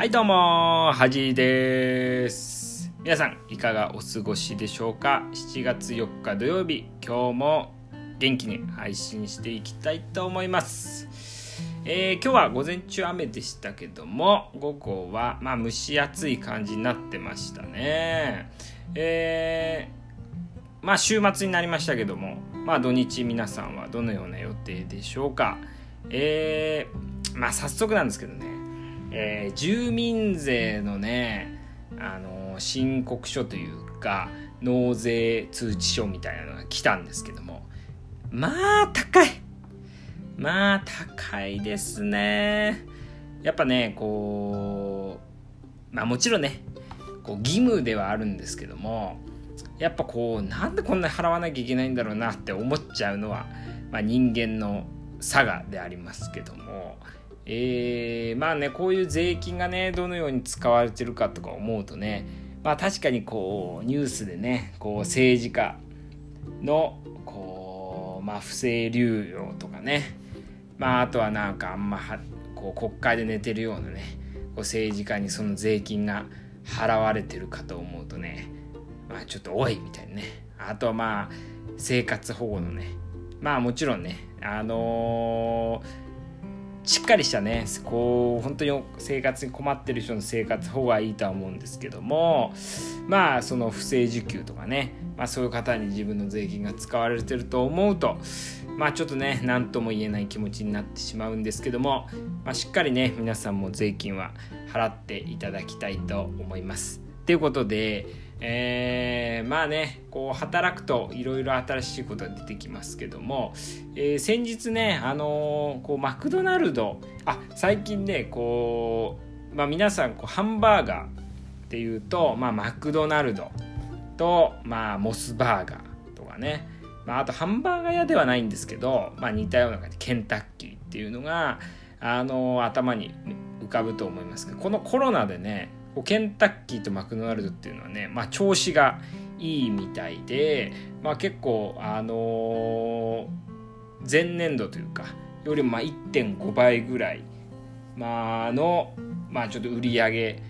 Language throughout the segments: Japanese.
はいどうもはじです。皆さんいかがお過ごしでしょうか？7月4日土曜日今日も元気に配信していきたいと思います。えー、今日は午前中雨でしたけども午後はまあ蒸し暑い感じになってましたね。えー、まあ週末になりましたけどもまあ土日皆さんはどのような予定でしょうか？えー、まあ早速なんですけどね、えー、住民税のねあの申告書というか納税通知書みたいなのが来たんですけどもまあ高い。まあ高いですね。やっぱねこうまあもちろんねこう義務ではあるんですけどもやっぱこうなんでこんなに払わなきゃいけないんだろうなって思っちゃうのは、まあ、人間の差がでありますけども、えー、まあねこういう税金がねどのように使われてるかとか思うとねまあ確かにこうニュースでねこう政治家のこうまあ不正流用とかねまああとはなんかあんまはこう国会で寝てるようなねこう政治家にその税金が払われてるかと思うとねまあちょっと多いみたいなねあとはまあ生活保護のねまあもちろんねあのー、しっかりしたねこう本当に生活に困ってる人の生活保護はいいとは思うんですけどもまあその不正受給とかね、まあ、そういう方に自分の税金が使われてると思うとまあちょっとね何とも言えない気持ちになってしまうんですけども、まあ、しっかりね皆さんも税金は払っていただきたいと思います。ということでえー、まあねこう働くといろいろ新しいことが出てきますけども、えー、先日ねあのー、こうマクドナルドあ最近ねこう、まあ、皆さんこうハンバーガーっていうと、まあ、マクドナルドと、まあ、モスバーガーとかね、まあ、あとハンバーガー屋ではないんですけど、まあ、似たような感じ。ケンタッキーっていうのが、あの頭に浮かぶと思いますけどこのコロナでねケンタッキーとマクドナルドっていうのはね、まあ、調子がいいみたいで、まあ、結構あのー、前年度というかよりも1.5倍ぐらい、まあの、まあ、ちょっと売り上げ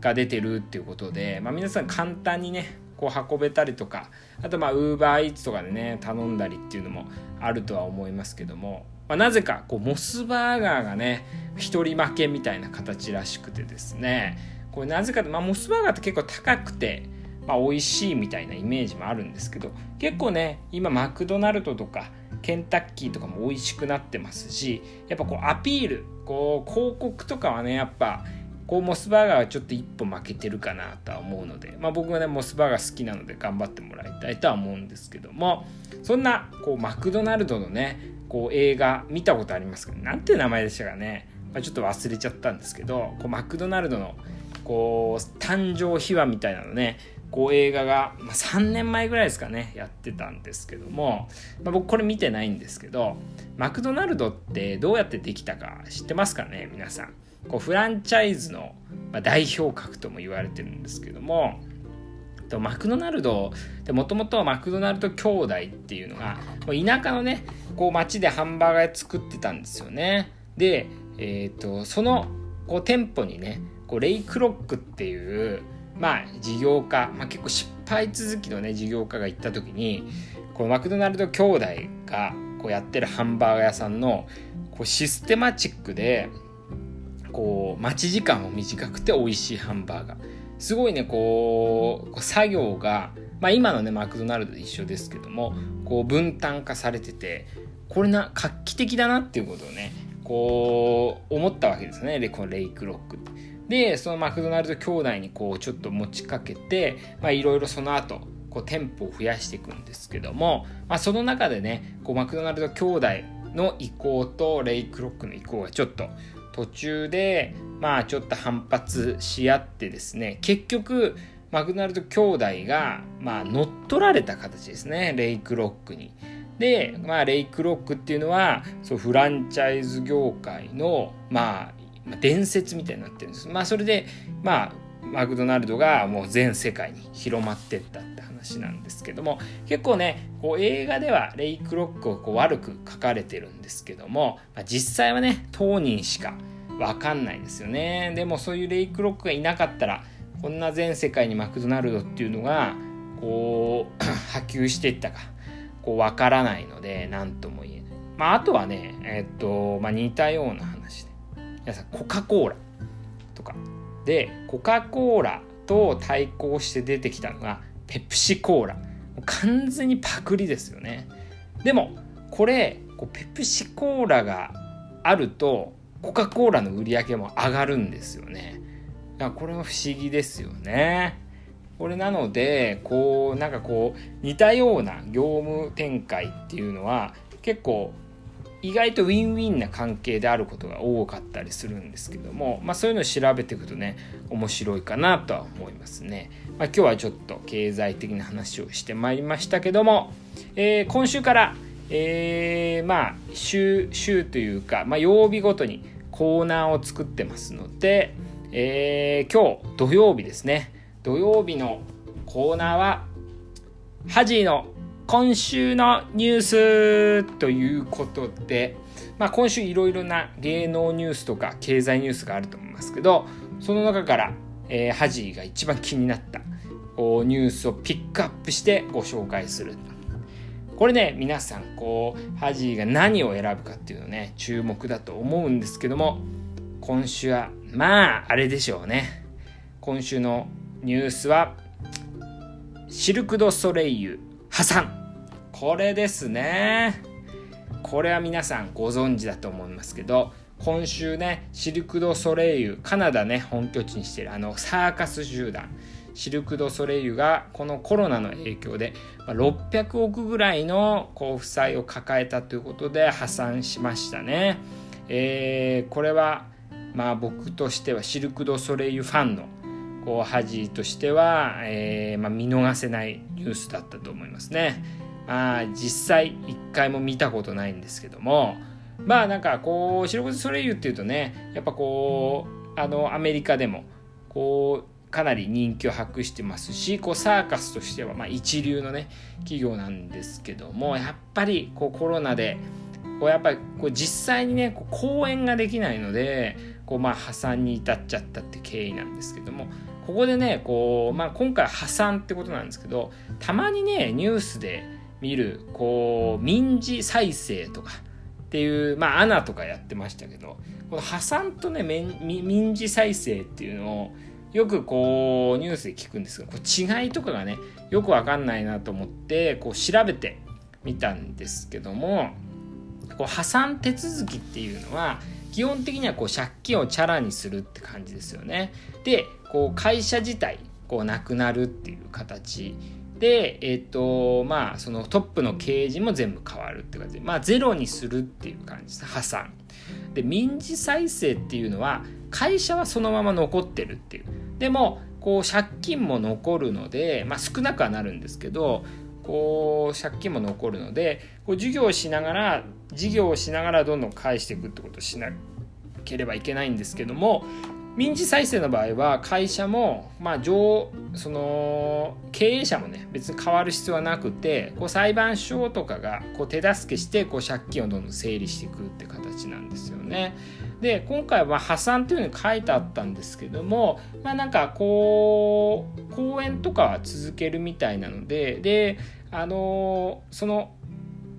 が出てるっていうことで、まあ、皆さん簡単にねこう運べたりとかあとまあウーバーイーツとかでね頼んだりっていうのもあるとは思いますけども、まあ、なぜかこうモスバーガーがね一人負けみたいな形らしくてですねこれなぜかまあ、モスバーガーって結構高くて、まあ、美味しいみたいなイメージもあるんですけど結構ね今マクドナルドとかケンタッキーとかも美味しくなってますしやっぱこうアピールこう広告とかはねやっぱこうモスバーガーはちょっと一歩負けてるかなとは思うので、まあ、僕はねモスバーガー好きなので頑張ってもらいたいとは思うんですけどもそんなこうマクドナルドのねこう映画見たことありますけどなんていう名前でしたかね、まあ、ちょっと忘れちゃったんですけどこうマクドナルドのこう誕生秘話みたいなのねこう映画が、ま、3年前ぐらいですかねやってたんですけども、まあ、僕これ見てないんですけどマクドナルドってどうやってできたか知ってますかね皆さん。こうフランチャイズの代表格とも言われてるんですけどもマクドナルドでもともとマクドナルド兄弟っていうのが田舎のねこう町でハンバーガー作ってたんですよね。で、えーとそのこう店舗にねこうレイクロックっていうまあ事業家、まあ、結構失敗続きのね事業家が行った時にこうマクドナルド兄弟がこうやってるハンバーガー屋さんのこうシステマチックでこう待ち時間も短くて美味しいハンバーガーすごいねこう作業が、まあ、今のねマクドナルドで一緒ですけどもこう分担化されててこれな画期的だなっていうことをねこう思ったわけですねこのレイクロックって。でそのマクドナルド兄弟にこうちょっと持ちかけていろいろその後こう店舗を増やしていくんですけども、まあ、その中でねこうマクドナルド兄弟の意向とレイクロックの意向がちょっと途中でまあちょっと反発し合ってですね結局マクドナルド兄弟がまあ乗っ取られた形ですねレイクロックに。で、まあ、レイクロックっていうのはそうフランチャイズ業界のまあまあ、伝説みたいになってるんです。まあそれでまあマクドナルドがもう全世界に広まってったって話なんですけども結構ねこう映画ではレイ・クロックをこう悪く書かれてるんですけども、まあ、実際はね当人しか分かんないですよねでもそういうレイクロックがいなかったらこんな全世界にマクドナルドっていうのがこう 波及していったかこう分からないので何とも言えない、まあ、あとはねえっと、まあ、似たような皆さんコカ・コーラとか。でコカ・コーラと対抗して出てきたのがペプシコーラ。完全にパクリですよね。でもこれこうペプシコーラがあるとコカ・コーラの売り上げも上がるんですよね。だからこれは不思議ですよね。これなのでこうなんかこう似たような業務展開っていうのは結構意外とウィンウィンな関係であることが多かったりするんですけども、まあ、そういうのを調べていくとね面白いかなとは思いますね。まあ、今日はちょっと経済的な話をしてまいりましたけども、えー、今週から、えー、まあ週週というか、まあ、曜日ごとにコーナーを作ってますので、えー、今日土曜日ですね土曜日のコーナーはハジーの今週のニュースということで、まあ、今週いろいろな芸能ニュースとか経済ニュースがあると思いますけどその中から、えー、ハジーが一番気になったニュースをピックアップしてご紹介する。これね皆さんこうハジーが何を選ぶかっていうのね注目だと思うんですけども今週はまああれでしょうね。今週のニュースはシルク・ド・ソレイユ破産。これですね。これは皆さんご存知だと思いますけど今週ねシルク・ド・ソレイユカナダね本拠地にしてるあのサーカス集団。シルク・ド・ソレイユがこのコロナの影響で600億ぐらいのこう負債を抱えたということで破産しましたね。えー、これはまあ僕としてはシルク・ド・ソレイユファンのこう恥としては、えー、まあ、見逃せないニュースだったと思いますね。まあ実際一回も見たことないんですけどもまあなんかこう白くソレイユっていうとねやっぱこうあのアメリカでもこうかなり人気を博してますしこうサーカスとしてはま一流のね企業なんですけどもやっぱりこうコロナでこうやっぱりこう実際にねこう公演ができないのでこうまあ破産に至っちゃったって経緯なんですけどもここでねこう、まあ、今回破産ってことなんですけどたまにねニュースで見るこう民事再生とかっていうまあアナとかやってましたけどこの破産とね民事再生っていうのをよくこうニュースで聞くんですがこう違いとかがねよく分かんないなと思ってこう調べてみたんですけどもこう破産手続きっていうのは基本的にはこう借金をチャラにするって感じですよね。でこう会社自体こうなくなるっていう形で、えっ、ー、とまあそのトップの経営陣も全部変わるって感じでまあゼロにするっていう感じです破産。で民事再生っていうのは会社はそのまま残ってるっていう。でもこう借金も残るので、まあ、少なくはなるんですけどこう借金も残るのでこう授業をしながら事業をしながらどんどん返していくってことをしなければいけないんですけども民事再生の場合は会社も、まあ、上その経営者もね別に変わる必要はなくてこう裁判所とかがこう手助けしてこう借金をどんどん整理していくって形なんですよね。で今回は破産っていうふうに書いてあったんですけどもまあなんかこう講演とかは続けるみたいなのでであのその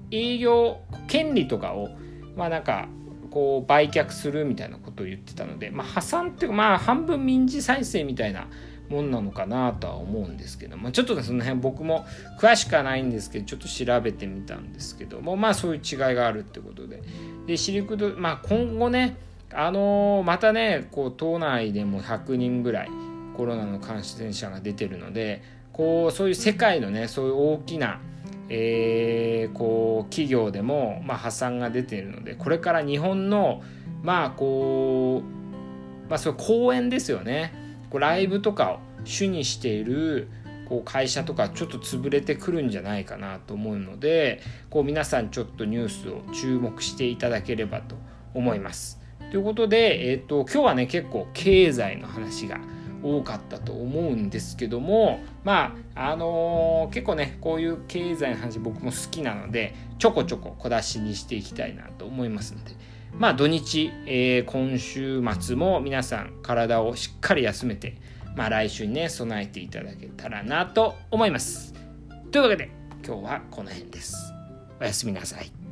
営業権利とかをまあなんかこう売却するみたいなことを言ってたので、まあ、破産っていうかまあ半分民事再生みたいなもんなのかなとは思うんですけどもちょっとその辺僕も詳しくはないんですけどちょっと調べてみたんですけどもまあそういう違いがあるってことで。でシルクドまあ今後ねあのー、またねこう島内でも100人ぐらいコロナの感染者が出てるのでこうそういう世界のねそういう大きなえー、こう企業でも、まあ、破産が出ているのでこれから日本のまあこう、まあ、そ公演ですよねこうライブとかを主にしているこう会社とかちょっと潰れてくるんじゃないかなと思うのでこう皆さんちょっとニュースを注目していただければと思います。ということで、えーと、今日はね結構経済の話が多かったと思うんですけどもまああのー、結構ねこういう経済の話僕も好きなのでちょこちょこ小出しにしていきたいなと思いますのでまあ土日、えー、今週末も皆さん体をしっかり休めて、まあ来週にね、備えていただけたらなと思います。というわけで、今日はこの辺です。おやすみなさい。